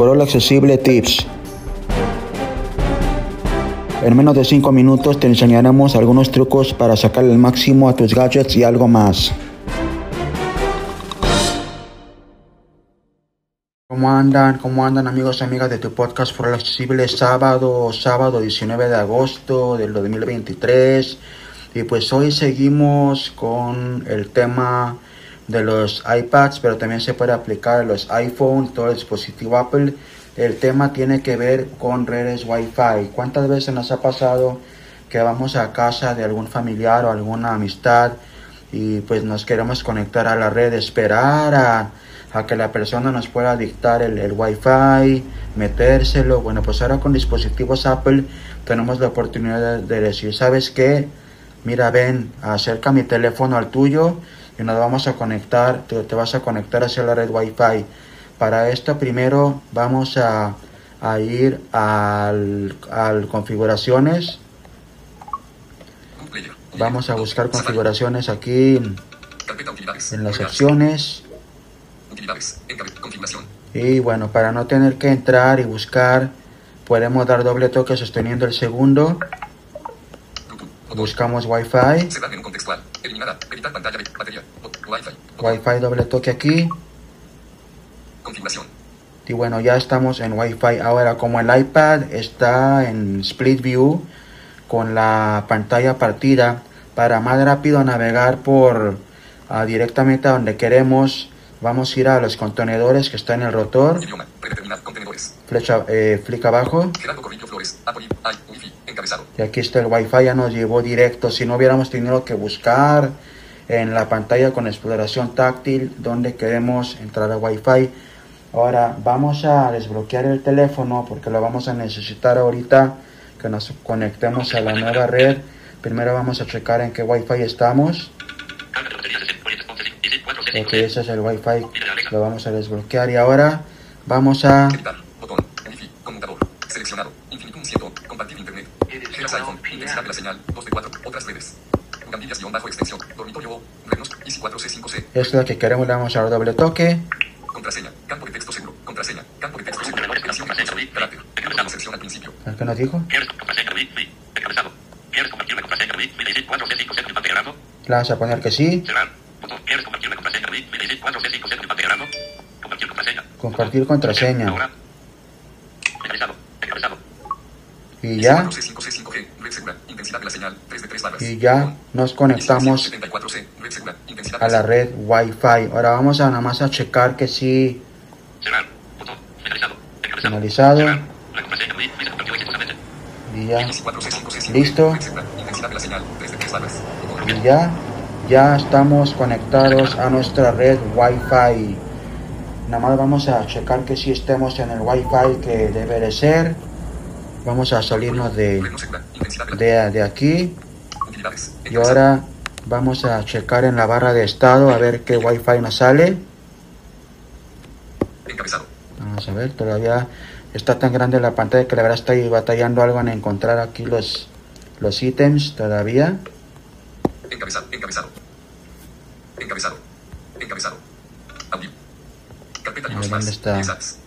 For Accesible Tips. En menos de 5 minutos te enseñaremos algunos trucos para sacar el máximo a tus gadgets y algo más. ¿Cómo andan? ¿Cómo andan amigos y amigas de tu podcast For Accesible? Sábado, sábado 19 de agosto del 2023. Y pues hoy seguimos con el tema de los iPads, pero también se puede aplicar a los iPhone, todo el dispositivo Apple. El tema tiene que ver con redes Wi-Fi. ¿Cuántas veces nos ha pasado que vamos a casa de algún familiar o alguna amistad y pues nos queremos conectar a la red, esperar a, que la persona nos pueda dictar el, el Wi-Fi, metérselo? Bueno, pues ahora con dispositivos Apple tenemos la oportunidad de, decir, ¿sabes qué? Mira, ven, acerca mi teléfono al tuyo y nos vamos a conectar, te, te vas a conectar hacia la red Wi-Fi. Para esto primero vamos a, a ir al, al, configuraciones. Vamos a buscar configuraciones aquí en las opciones. Y bueno, para no tener que entrar y buscar, podemos dar doble toque sosteniendo el segundo. Buscamos Wi-Fi. Wi-Fi doble toque aquí. Configuración. Y bueno, ya estamos en Wi-Fi. Ahora, como el iPad está en Split View con la pantalla partida, para más rápido navegar por uh, directamente a donde queremos, vamos a ir a los contenedores que está en el rotor. Idioma. Predeterminar contenedores. Flecha, eh, abajo. Gerardo Corrillo Flores. Apple. I. Wi-Fi. Encabezado. Y aquí está el Wi-Fi, ya nos llevó directo. Si no hubiéramos tenido que buscar en la pantalla con exploración táctil donde queremos entrar a Wi-Fi. Ahora vamos a desbloquear el teléfono porque lo vamos a necesitar ahorita que nos conectemos a la nueva red. Primero vamos a checar en qué Wi-Fi estamos. Ok, ese es el Wi-Fi. Lo vamos a desbloquear y ahora vamos a... Seleccionado. Geras iPhone. Intensidad de la señal. 2 de 4. Otras redes. Gandillas bajo extensión. Dormitorio O. Renos. ICI 4C5C. Esto es lo que queremos. Le vamos a dar doble toque. Contraseña. Campo de texto seguro. Contraseña. Campo de texto seguro. Operación carácter. Sección al principio. ¿Qué nos dijo? ¿Quieres contraseña. ¿Quieres compartirme contraseña Wi-Fi? 4C5C con integrando? Le vamos a poner que sí. Cerrar. Botón. ¿Quieres compartirme contraseña Wi-Fi? 4C5C con integrando? Compartir contraseña. Compartir contraseña. Ahora. Encabezado. Encabezado. Y ya. 4C5C5G. Y ya nos conectamos 74C. Red segura. Intensidad a la red Wi-Fi. Ahora vamos a nada más a checar que sí Cerrar. Botón. Finalizado. Y ya. ICI 4C5C5G. Listo. Red segura. Intensidad de la señal. 3 de 3 barras. Y ya. Ya estamos conectados a nuestra red Wi-Fi. Nada más vamos a checar que sí estemos en el Wi-Fi que debe de ser. Vamos a salirnos de, de de, aquí. Y ahora vamos a checar en la barra de estado a ver qué Wi-Fi nos sale. Vamos a ver, todavía está tan grande la pantalla que la verdad estoy batallando algo en encontrar aquí los, los ítems todavía. Encabezado. Encabezado. Encabezado. Encabezado. Audio. Carpeta libros ¿dónde más. está?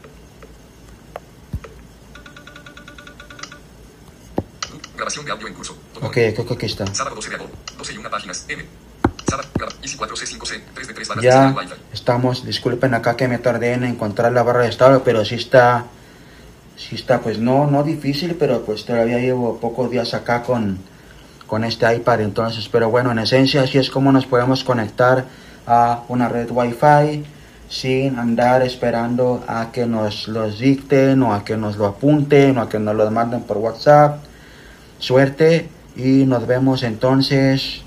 Grabación de audio en curso. Botón. Ok, creo que aquí está. Sábado 12 de agosto. 12 y 1 páginas. M. Sábado. Graba. ICI 4C5C. 3 de 3 barras. Ya estamos, disculpen acá que me tardé en encontrar la barra de estado, pero sí está, sí está, pues no, no difícil, pero pues todavía llevo pocos días acá con, con este iPad, entonces, pero bueno, en esencia así es como nos podemos conectar a una red Wi-Fi sin andar esperando a que nos los dicten o a que nos lo apunten o a que nos lo manden por WhatsApp. Suerte y nos vemos entonces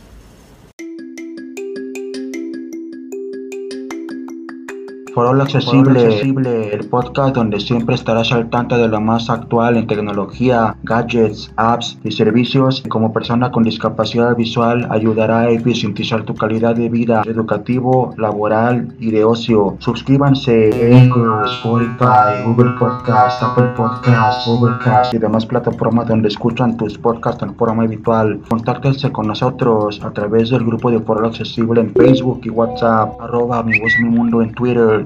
Foro Accesible, el podcast donde siempre estarás al tanto de lo más actual en tecnología, gadgets, apps y servicios. Como persona con discapacidad visual, ayudará a eficientizar tu calidad de vida, educativo, laboral y de ocio. Suscríbanse en Spotify, Google Podcast, Apple Podcast, Overcast y demás plataformas donde escuchan tus podcasts en forma habitual. Contáctense con nosotros a través del grupo de Foro Accesible en Facebook y WhatsApp, arroba mi voz mi mundo en Twitter